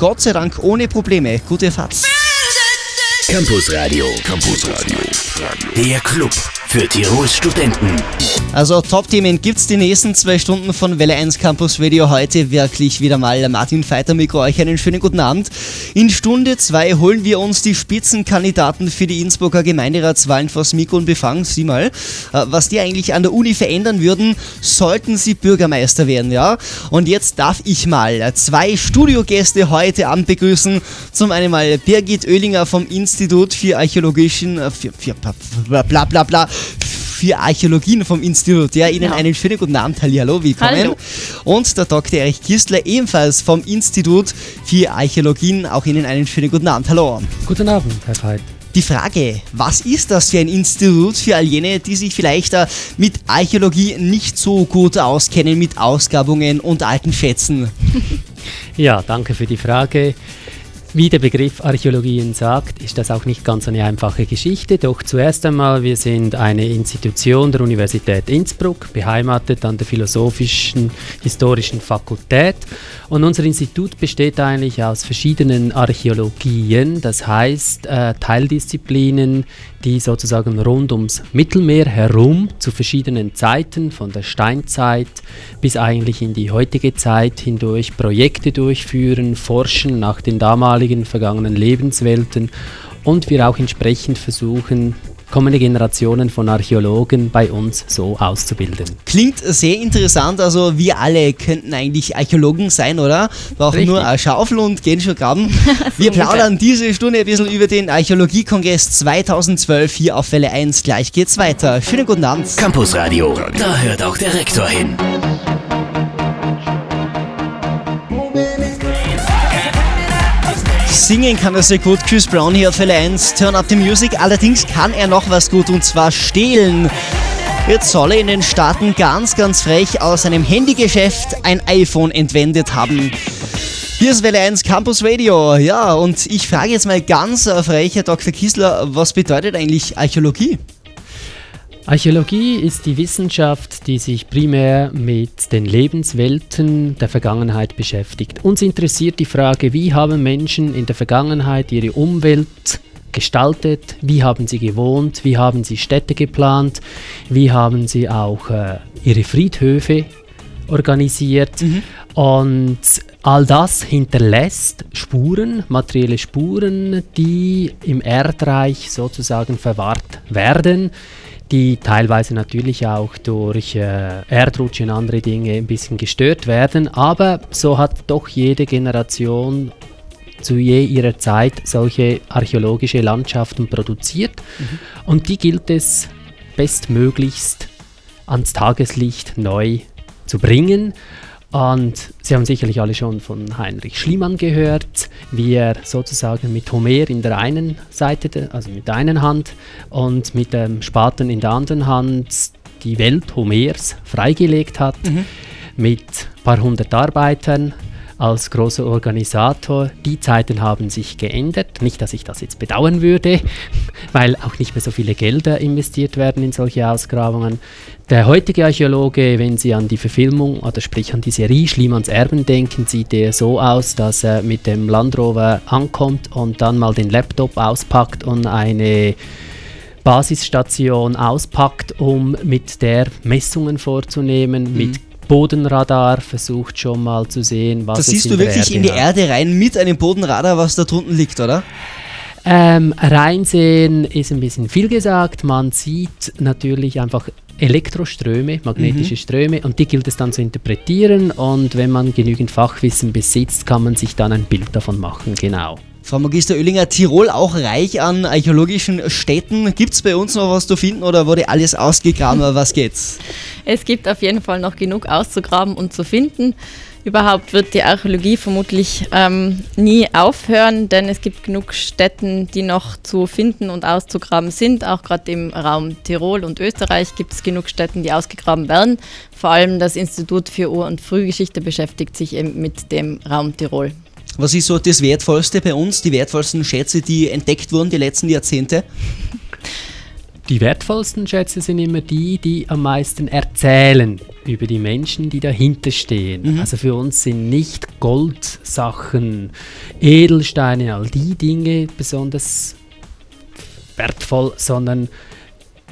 Gott sei Dank ohne Probleme. Gute Fahrt. Campus Radio. Campus Radio. Der Club für Tirols Studenten. Also Top-Themen gibt es die nächsten zwei Stunden von Welle 1 Campus Radio. Heute wirklich wieder mal Martin Feiter Mikro. Euch einen schönen guten Abend. In Stunde 2 holen wir uns die Spitzenkandidaten für die Innsbrucker Gemeinderatswahlen vors Mikro und befangen sie mal, äh, was die eigentlich an der Uni verändern würden, sollten sie Bürgermeister werden, ja? Und jetzt darf ich mal zwei Studiogäste heute Abend begrüßen. Zum einen mal Birgit Oehlinger vom Institut für Archäologischen, äh, für, für, bla bla bla bla für Archäologien vom Institut. Ja, Ihnen Ja. einen schönen guten Abend. Hallo, willkommen. Hallo. Und der Dr. Erich Kistler ebenfalls vom Institut für Archäologien. Auch Ihnen einen schönen guten Abend. Hallo. Guten Abend, Herr Veit. Die Frage, was ist das für ein Institut für all jene, die sich vielleicht äh, mit Archäologie nicht so gut auskennen, mit Ausgrabungen und alten Schätzen? Ja, danke für die Frage. Wie der Begriff Archäologien sagt, ist das auch nicht ganz eine einfache Geschichte. Doch zuerst einmal, wir sind eine Institution der Universität Innsbruck, beheimatet an der Philosophischen Historischen Fakultät. Und unser Institut besteht eigentlich aus verschiedenen Archäologien, das heißt äh, Teildisziplinen, die sozusagen rund ums Mittelmeer herum zu verschiedenen Zeiten, von der Steinzeit bis eigentlich in die heutige Zeit hindurch Projekte durchführen, forschen nach den damaligen vergangenen Lebenswelten und wir auch entsprechend versuchen, kommende Generationen von Archäologen bei uns so auszubilden. Klingt sehr interessant, also wir alle könnten eigentlich Archäologen sein, oder? Brauchen Richtig. nur eine Schaufel und gehen schon graben. Wir plaudern diese Stunde ein bisschen über den Archäologiekongress 2012 hier auf Welle 1. Gleich geht's weiter. Schönen guten Abend. Campus Radio. Da hört auch der Rektor hin. Singen kann er sehr gut, Chris Brown hier auf Welle 1, Turn Up the Music. Allerdings kann er noch was gut und zwar stehlen. Jetzt soll er in den Staaten ganz, ganz frech aus einem Handygeschäft ein iPhone entwendet haben. Hier ist Welle 1 Campus Radio. Ja, und ich frage jetzt mal ganz äh, frech, Herr Dr. Kiesler, was bedeutet eigentlich Archäologie? Archäologie ist die Wissenschaft, die sich primär mit den Lebenswelten der Vergangenheit beschäftigt. Uns interessiert die Frage, wie haben Menschen in der Vergangenheit ihre Umwelt gestaltet, wie haben sie gewohnt, wie haben sie Städte geplant, wie haben sie auch äh, ihre Friedhöfe organisiert. Und all das hinterlässt Spuren, materielle Spuren, die im Erdreich sozusagen verwahrt werden, die teilweise natürlich auch durch äh, und andere Dinge ein bisschen gestört werden. Aber so hat doch jede Generation zu je ihrer Zeit solche archäologische Landschaften produziert. Und die gilt es bestmöglichst ans Tageslicht neu zu bringen. Und Sie haben sicherlich alle schon von Heinrich Schliemann gehört, wie er sozusagen mit Homer in der einen Seite, also mit der einen Hand und mit dem Spaten in der anderen Hand die Welt Homers freigelegt hat, mit ein paar hundert Arbeitern als großer Organisator. Die Zeiten haben sich geändert. Nicht, dass ich das jetzt bedauern würde, weil auch nicht mehr so viele Gelder investiert werden in solche Ausgrabungen. Der heutige Archäologe, wenn Sie an die Verfilmung oder sprich an die Serie Schliemanns Erben denken, sieht er so aus, dass er mit dem Land Rover ankommt und dann mal den Laptop auspackt und eine Basisstation auspackt, um mit der Messungen vorzunehmen, mit Bodenradar versucht schon mal zu sehen, was Da es siehst in du wirklich Erde in die hat. Erde rein mit einem Bodenradar, was da drunten liegt, oder? Ähm, reinsehen ist ein bisschen viel gesagt. Man sieht natürlich einfach Elektroströme, magnetische Ströme und die gilt es dann zu interpretieren und wenn man genügend Fachwissen besitzt, kann man sich dann ein Bild davon machen, genau. Frau Magister Oehlinger, Tirol auch reich an archäologischen Städten. Gibt es bei uns noch was zu finden oder wurde alles ausgegraben? was geht's? Es gibt auf jeden Fall noch genug auszugraben und zu finden. Überhaupt wird die Archäologie vermutlich ähm, nie aufhören, denn es gibt genug Stätten, die noch zu finden und auszugraben sind. Auch gerade im Raum Tirol und Österreich gibt es genug Stätten, die ausgegraben werden. Vor allem das Institut für Ur- und Frühgeschichte beschäftigt sich eben mit dem Raum Tirol. Was ist so das Wertvollste bei uns, die wertvollsten Schätze, die entdeckt wurden die letzten Jahrzehnte? die wertvollsten Schätze sind immer die, die am meisten erzählen über die Menschen, die dahinter stehen. Mhm. Also für uns sind nicht Goldsachen, Edelsteine, all die Dinge besonders wertvoll, sondern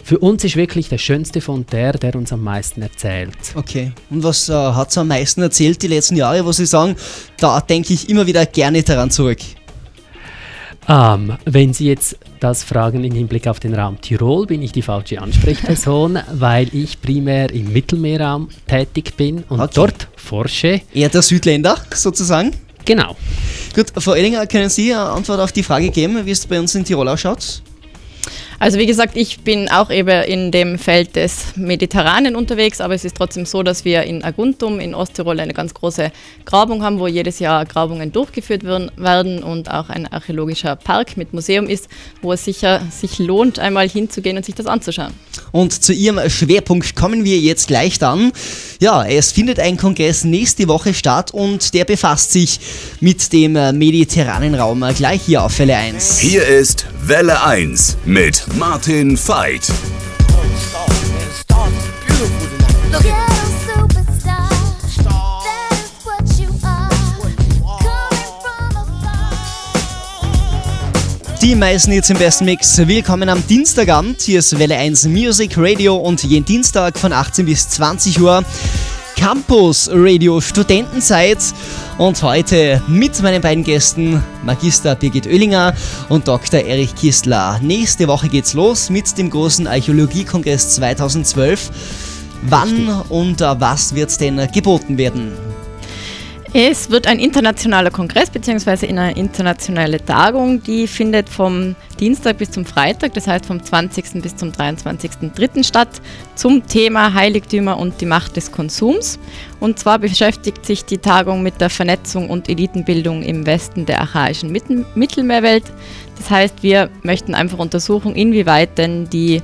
für uns ist wirklich der schönste von der, der uns am meisten erzählt. Okay. Und was äh, hat es am meisten erzählt die letzten Jahre, wo Sie sagen, da denke ich immer wieder gerne daran zurück? Ähm, wenn Sie jetzt das fragen im Hinblick auf den Raum Tirol, bin ich die falsche Ansprechperson, weil ich primär im Mittelmeerraum tätig bin und okay. dort forsche. Eher der Südländer sozusagen? Genau. Gut, Frau Ellinger, können Sie eine Antwort auf die Frage geben, wie es bei uns in Tirol ausschaut? Also wie gesagt, ich bin auch eben in dem Feld des Mediterranen unterwegs, aber es ist trotzdem so, dass wir in Aguntum in Osttirol eine ganz große Grabung haben, wo jedes Jahr Grabungen durchgeführt werden und auch ein archäologischer Park mit Museum ist, wo es sicher sich lohnt, einmal hinzugehen und sich das anzuschauen. Und zu Ihrem Schwerpunkt kommen wir jetzt gleich dann. Ja, es findet ein Kongress nächste Woche statt und der befasst sich mit dem mediterranen Raum gleich hier auf Welle 1. Hier ist Welle 1 mit Martin Veit. Die meisten jetzt im besten Mix. Willkommen am Dienstagabend. Hier ist Welle 1 Music Radio und jeden Dienstag von 18 bis 20 Uhr Campus Radio Studentenzeit und heute mit meinen beiden Gästen Magister Birgit Oehlinger und Dr. Erich Kistler. Nächste Woche geht's los mit dem großen Archäologiekongress 2012. Wann und was wird denn geboten werden? Es wird ein internationaler Kongress bzw. eine internationale Tagung, die findet vom Dienstag bis zum Freitag, das heißt vom 20. bis zum 23.03. statt, zum Thema Heiligtümer und die Macht des Konsums. Und zwar beschäftigt sich die Tagung mit der Vernetzung und Elitenbildung im Westen der archaischen Mittelmeerwelt. Das heißt, wir möchten einfach untersuchen, inwieweit denn die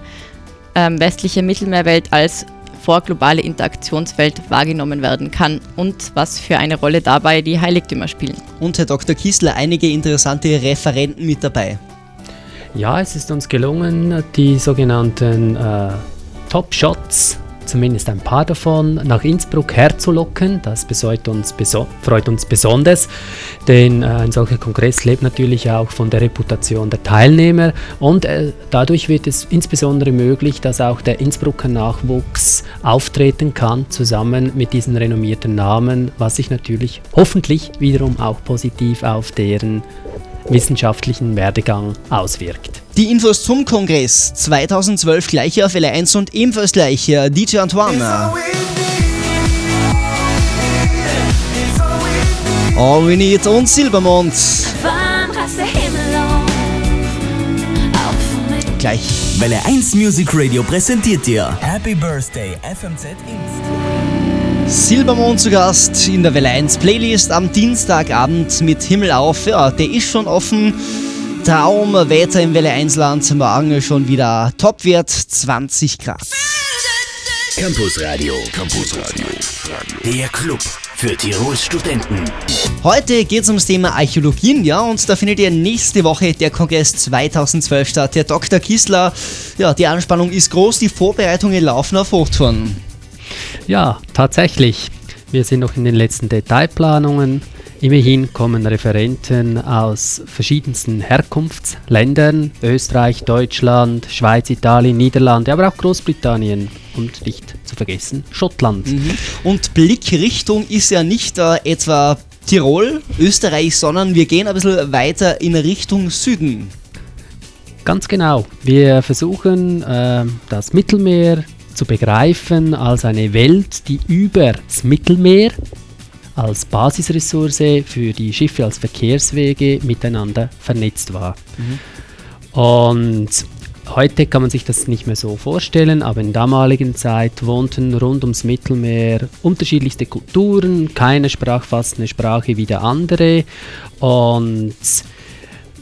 ähm, westliche Mittelmeerwelt als vorglobale Interaktionswelt wahrgenommen werden kann und was für eine Rolle dabei die Heiligtümer spielen. Und Herr Dr. Kiesler, einige interessante Referenten mit dabei. Ja, es ist uns gelungen, die sogenannten äh, Top Shots zumindest ein paar davon nach Innsbruck herzulocken. Das uns freut uns besonders, denn äh, ein solcher Kongress lebt natürlich auch von der Reputation der Teilnehmer und äh, dadurch wird es insbesondere möglich, dass auch der Innsbrucker Nachwuchs auftreten kann, zusammen mit diesen renommierten Namen, was sich natürlich hoffentlich wiederum auch positiv auf deren wissenschaftlichen Werdegang auswirkt. Die Infos zum Kongress 2012 gleich auf Welle 1 und ebenfalls gleich DJ Antoine. All We Need und Silbermond. Gleich. Welle 1 Music Radio präsentiert dir Happy Birthday FMZ Inst. Silbermond zu Gast in der Welle 1 Playlist am Dienstagabend mit Himmel auf. Ja, der ist schon offen. Traumwetter im Welle 1 Land. Morgen schon wieder Topwert 20 Grad. Campus Radio. Campus Radio. Der Club für Tirols Studenten. Heute geht es ums Thema Archäologien, ja, und da findet ja nächste Woche der Kongress 2012 statt. Herr Dr. Kissler, ja, die Anspannung ist groß, die Vorbereitungen laufen auf Hochtouren. Ja, tatsächlich. Wir sind noch in den letzten Detailplanungen. Immerhin kommen Referenten aus verschiedensten Herkunftsländern, Österreich, Deutschland, Schweiz, Italien, Niederlande, aber auch Großbritannien und nicht zu vergessen Schottland. Mhm. Und Blickrichtung ist ja nicht äh, etwa Tirol, Österreich, sondern wir gehen ein bisschen weiter in Richtung Süden. Ganz genau. Wir versuchen äh, das Mittelmeer zu begreifen als eine Welt, die über das Mittelmeer als Basisressource für die Schiffe als Verkehrswege miteinander vernetzt war. Mhm. Und heute kann man sich das nicht mehr so vorstellen, aber in damaligen Zeit wohnten rund ums Mittelmeer unterschiedlichste Kulturen, keine sprach fast eine Sprache wie der andere und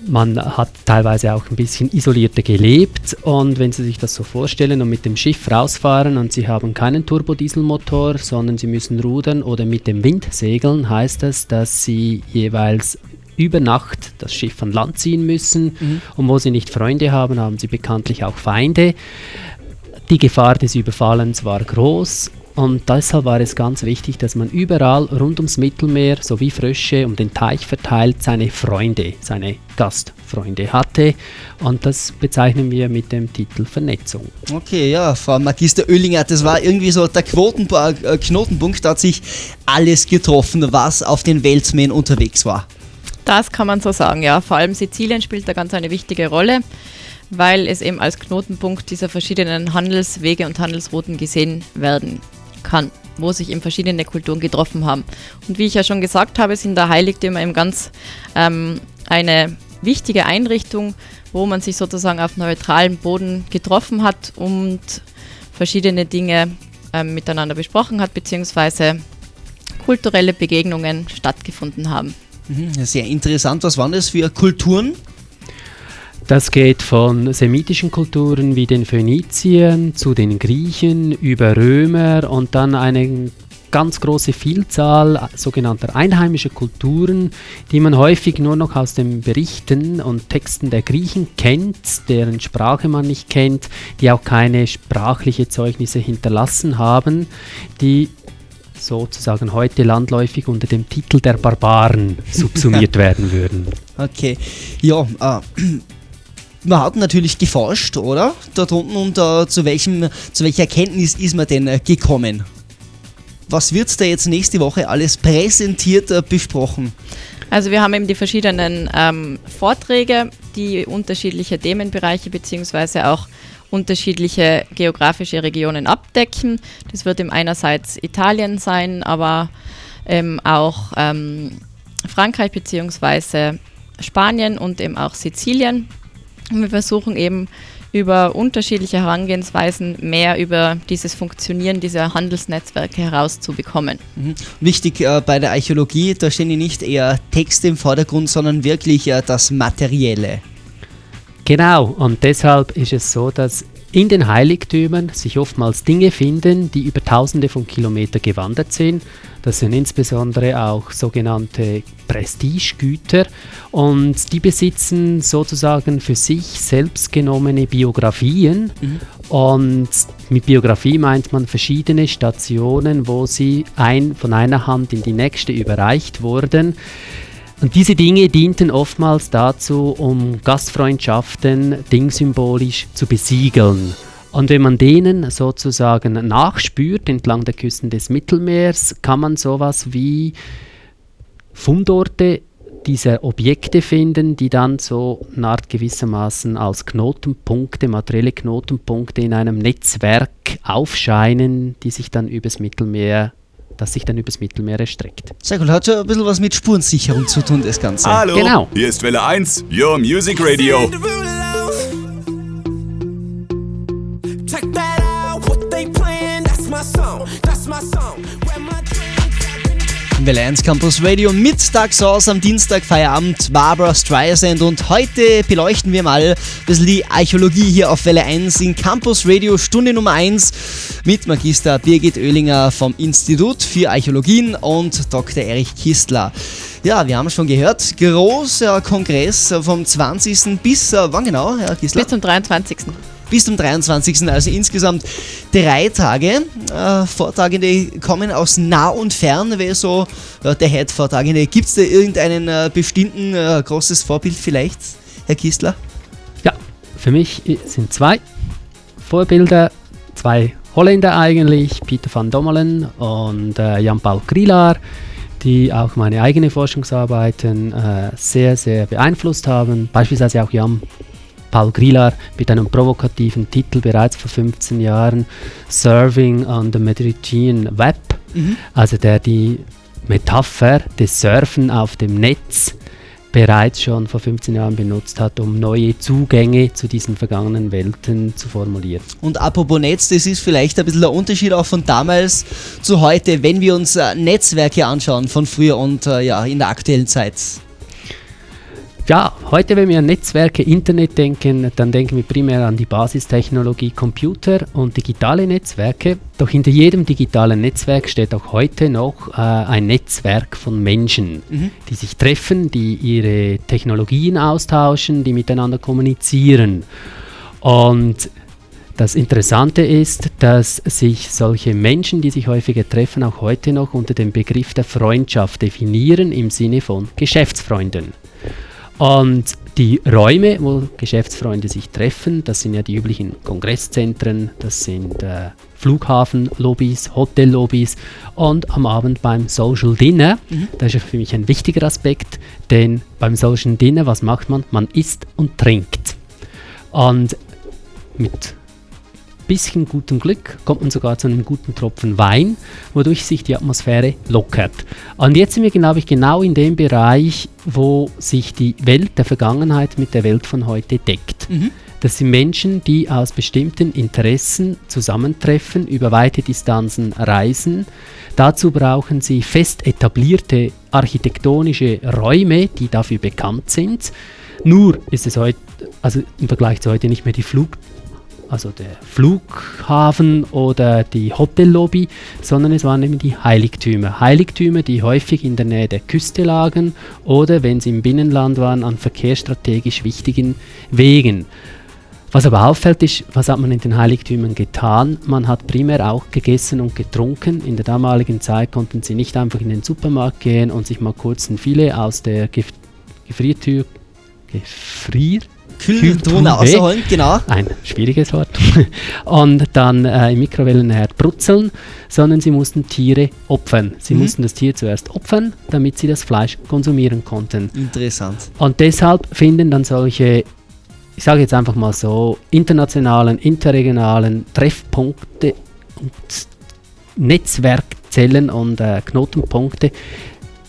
man hat teilweise auch ein bisschen isolierter gelebt und wenn Sie sich das so vorstellen und mit dem Schiff rausfahren und Sie haben keinen Turbodieselmotor, sondern Sie müssen rudern oder mit dem Wind segeln, heißt das, dass Sie jeweils über Nacht das Schiff an Land ziehen müssen. Mhm. Und wo sie nicht Freunde haben, haben sie bekanntlich auch Feinde. Die Gefahr des Überfallens war groß und deshalb war es ganz wichtig, dass man überall rund ums Mittelmeer sowie Frösche um den Teich verteilt seine Freunde, seine Gastfreunde hatte. Und das bezeichnen wir mit dem Titel Vernetzung. Okay, ja, Frau Magister Oellinger, das war irgendwie so der äh, Knotenpunkt, da hat sich alles getroffen, was auf den Weltmeeren unterwegs war. Das kann man so sagen, ja. Vor allem Sizilien spielt da ganz eine wichtige Rolle weil es eben als Knotenpunkt dieser verschiedenen Handelswege und Handelsrouten gesehen werden kann, wo sich eben verschiedene Kulturen getroffen haben. Und wie ich ja schon gesagt habe, sind da Heiligtümer eben ganz ähm, eine wichtige Einrichtung, wo man sich sozusagen auf neutralem Boden getroffen hat und verschiedene Dinge ähm, miteinander besprochen hat, beziehungsweise kulturelle Begegnungen stattgefunden haben. Mhm, sehr interessant. Was waren das für Kulturen? Das geht von semitischen Kulturen wie den Phöniziern zu den Griechen über Römer und dann eine ganz große Vielzahl sogenannter einheimischer Kulturen, die man häufig nur noch aus den Berichten und Texten der Griechen kennt, deren Sprache man nicht kennt, die auch keine sprachliche Zeugnisse hinterlassen haben, die sozusagen heute landläufig unter dem Titel der Barbaren subsumiert werden würden. Okay, ja, äh, man hat natürlich geforscht, oder? Dort unten und uh, zu, welchem, zu welcher Erkenntnis ist man denn uh, gekommen? Was wird da jetzt nächste Woche alles präsentiert uh, besprochen? Also wir haben eben die verschiedenen ähm, Vorträge, die unterschiedliche Themenbereiche bzw. auch unterschiedliche geografische Regionen abdecken. Das wird eben einerseits Italien sein, aber ähm, auch ähm, Frankreich bzw. Spanien und eben auch Sizilien. Wir versuchen eben über unterschiedliche Herangehensweisen mehr über dieses Funktionieren dieser Handelsnetzwerke herauszubekommen. Mhm. Wichtig äh, bei der Archäologie, da stehen ja nicht eher Texte im Vordergrund, sondern wirklich äh, das Materielle. Genau, und deshalb ist es so, dass in den Heiligtümern sich oftmals Dinge finden, die über tausende von Kilometern gewandert sind. Das sind insbesondere auch sogenannte Prestigegüter und die besitzen sozusagen für sich selbst genommene Biografien. Mhm. Und mit Biografie meint man verschiedene Stationen, wo sie ein, von einer Hand in die nächste überreicht wurden. Und diese Dinge dienten oftmals dazu, um Gastfreundschaften dingsymbolisch zu besiegeln. Und wenn man denen sozusagen nachspürt entlang der Küsten des Mittelmeers, kann man sowas wie Fundorte dieser Objekte finden, die dann so eine Art gewissermaßen als Knotenpunkte, materielle Knotenpunkte in einem Netzwerk aufscheinen, die sich dann übers Mittelmeer das sich dann übers Mittelmeer erstreckt. Sehr gut, hat ja ein bisschen was mit Spurensicherung zu tun, das Ganze. Hallo, genau. hier ist Welle 1, Your Music Radio. Check that out, what they playing, that's my song, that's my song. Welle 1 Campus Radio Mittags aus am Dienstag Feierabend Barbara Streisand und heute beleuchten wir mal ein bisschen die Archäologie hier auf Welle 1 in Campus Radio Stunde Nummer 1 mit Magister Birgit Oehlinger vom Institut für Archäologien und Dr. Erich Kistler. Ja, wir haben schon gehört, großer Kongress vom 20. bis, äh, wann genau, Herr Kistler? Bis zum 23 bis zum 23. Also insgesamt drei Tage. Äh, Vortragende kommen aus nah und fern. Wer so äh, der Head-Vortragende? Gibt es da irgendeinen äh, bestimmten äh, großes Vorbild vielleicht, Herr Kistler? Ja, für mich sind zwei Vorbilder, zwei Holländer eigentlich, Peter van Dommelen und äh, Jan-Paul Krilar die auch meine eigene Forschungsarbeiten äh, sehr, sehr beeinflusst haben. Beispielsweise auch Jan Paul Grillar mit einem provokativen Titel bereits vor 15 Jahren Serving on the Mediterranean Web, mhm. also der die Metapher des Surfen auf dem Netz bereits schon vor 15 Jahren benutzt hat, um neue Zugänge zu diesen vergangenen Welten zu formulieren. Und apropos Netz, das ist vielleicht ein bisschen der Unterschied auch von damals zu heute, wenn wir uns äh, Netzwerke anschauen von früher und äh, ja, in der aktuellen Zeit. Ja, heute, wenn wir an Netzwerke, Internet denken, dann denken wir primär an die Basistechnologie Computer und digitale Netzwerke. Doch hinter jedem digitalen Netzwerk steht auch heute noch äh, ein Netzwerk von Menschen, mhm. die sich treffen, die ihre Technologien austauschen, die miteinander kommunizieren. Und das Interessante ist, dass sich solche Menschen, die sich häufiger treffen, auch heute noch unter dem Begriff der Freundschaft definieren im Sinne von Geschäftsfreunden. Und die Räume, wo Geschäftsfreunde sich treffen, das sind ja die üblichen Kongresszentren, das sind äh, Flughafenlobbys, Hotellobbys und am Abend beim Social Dinner. Mhm. Das ist für mich ein wichtiger Aspekt, denn beim Social Dinner, was macht man? Man isst und trinkt. Und mit bisschen gutem Glück kommt man sogar zu einem guten Tropfen Wein, wodurch sich die Atmosphäre lockert. Und jetzt sind wir, glaube ich, genau in dem Bereich, wo sich die Welt der Vergangenheit mit der Welt von heute deckt. Mhm. Das sind Menschen, die aus bestimmten Interessen zusammentreffen, über weite Distanzen reisen. Dazu brauchen sie fest etablierte architektonische Räume, die dafür bekannt sind. Nur ist es heute, also im Vergleich zu heute nicht mehr die Flug also der Flughafen oder die Hotellobby, sondern es waren eben die Heiligtümer. Heiligtümer, die häufig in der Nähe der Küste lagen oder, wenn sie im Binnenland waren, an verkehrsstrategisch wichtigen Wegen. Was aber auffällt, ist, was hat man in den Heiligtümern getan? Man hat primär auch gegessen und getrunken. In der damaligen Zeit konnten sie nicht einfach in den Supermarkt gehen und sich mal kurz ein Filet aus der Gefriertür, Gefrier, Kühltruhe rausholen, genau. Ein schwieriges Wort. Und dann äh, im Mikrowellenherd brutzeln, sondern sie mussten Tiere opfern. Sie mhm. mussten das Tier zuerst opfern, damit sie das Fleisch konsumieren konnten. Interessant. Und deshalb finden dann solche ich sage jetzt einfach mal so, internationalen, interregionalen Treffpunkte und Netzwerkzellen und äh, Knotenpunkte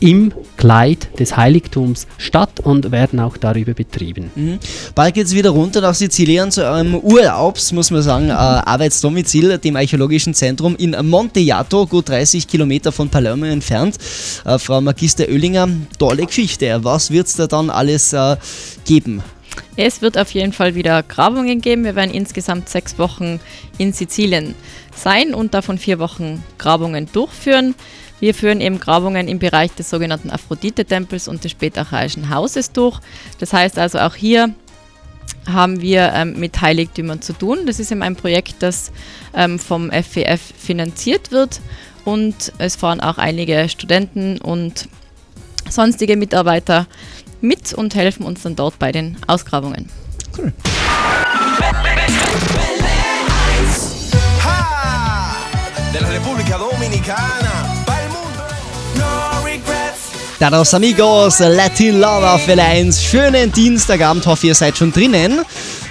im Kleid des Heiligtums statt und werden auch darüber betrieben. Mhm. Bald geht es wieder runter nach Sizilien zu einem Urlaubs, muss man sagen, äh, Arbeitsdomizil, dem Archäologischen Zentrum in Montejato, gut 30 Kilometer von Palermo entfernt. Äh, Frau Magister Oellinger, tolle Geschichte. Was wird es da dann alles äh, geben? Es wird auf jeden Fall wieder Grabungen geben. Wir werden insgesamt sechs Wochen in Sizilien sein und davon vier Wochen Grabungen durchführen. Wir führen eben Grabungen im Bereich des sogenannten Aphrodite-Tempels und des spätarchaischen Hauses durch. Das heißt also auch hier haben wir ähm, mit Heiligtümern zu tun. Das ist eben ein Projekt, das ähm, vom FWF finanziert wird und es fahren auch einige Studenten und sonstige Mitarbeiter mit und helfen uns dann dort bei den Ausgrabungen. Cool. Ha! Della Repubblica Dominicana Dados amigos, Latin Lover Welle 1. Schönen Dienstagabend, hoffe ihr seid schon drinnen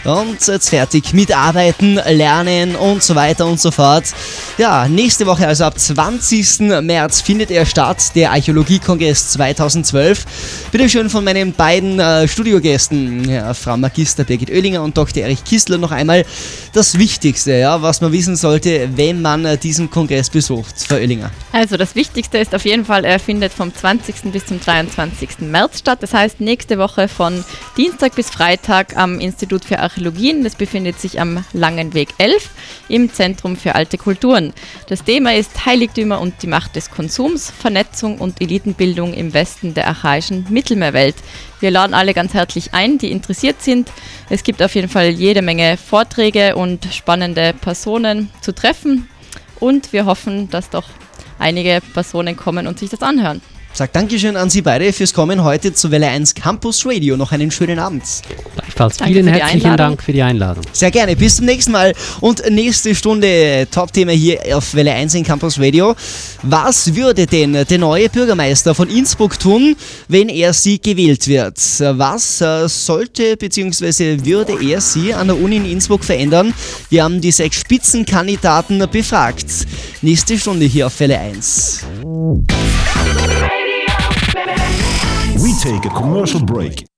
und jetzt fertig mit Arbeiten, Lernen und so weiter und so fort. Ja, nächste Woche, also ab 20. März, findet er statt, der Archäologiekongress 2012. Bitte schön von meinen beiden äh, Studiogästen, ja, Frau Magister Birgit Oehlinger und Dr. Erich Kistler, noch einmal das Wichtigste, ja, was man wissen sollte, wenn man äh, diesen Kongress besucht. Frau Oehlinger. Also das Wichtigste ist auf jeden Fall, er findet vom 20. bis zum 23. März statt. Das heißt, nächste Woche von Dienstag bis Freitag am Institut für Archäologie Archäologien. Das befindet sich am Langen Weg 11 im Zentrum für alte Kulturen. Das Thema ist Heiligtümer und die Macht des Konsums, Vernetzung und Elitenbildung im Westen der archaischen Mittelmeerwelt. Wir laden alle ganz herzlich ein, die interessiert sind. Es gibt auf jeden Fall jede Menge Vorträge und spannende Personen zu treffen. Und wir hoffen, dass doch einige Personen kommen und sich das anhören. Sag Dankeschön an Sie beide fürs Kommen heute zu Welle 1 Campus Radio. Noch einen schönen Abend. Gleichfalls. Vielen herzlichen Dank für die Einladung. Sehr gerne. Bis zum nächsten Mal. Und nächste Stunde Top-Thema hier auf Welle 1 in Campus Radio. Was würde denn der neue Bürgermeister von Innsbruck tun, wenn er sie gewählt wird? Was äh, sollte bzw. würde er sie an der Uni in Innsbruck verändern? Wir haben die sechs Spitzenkandidaten befragt. Nächste Stunde hier auf Welle 1. We take a commercial break.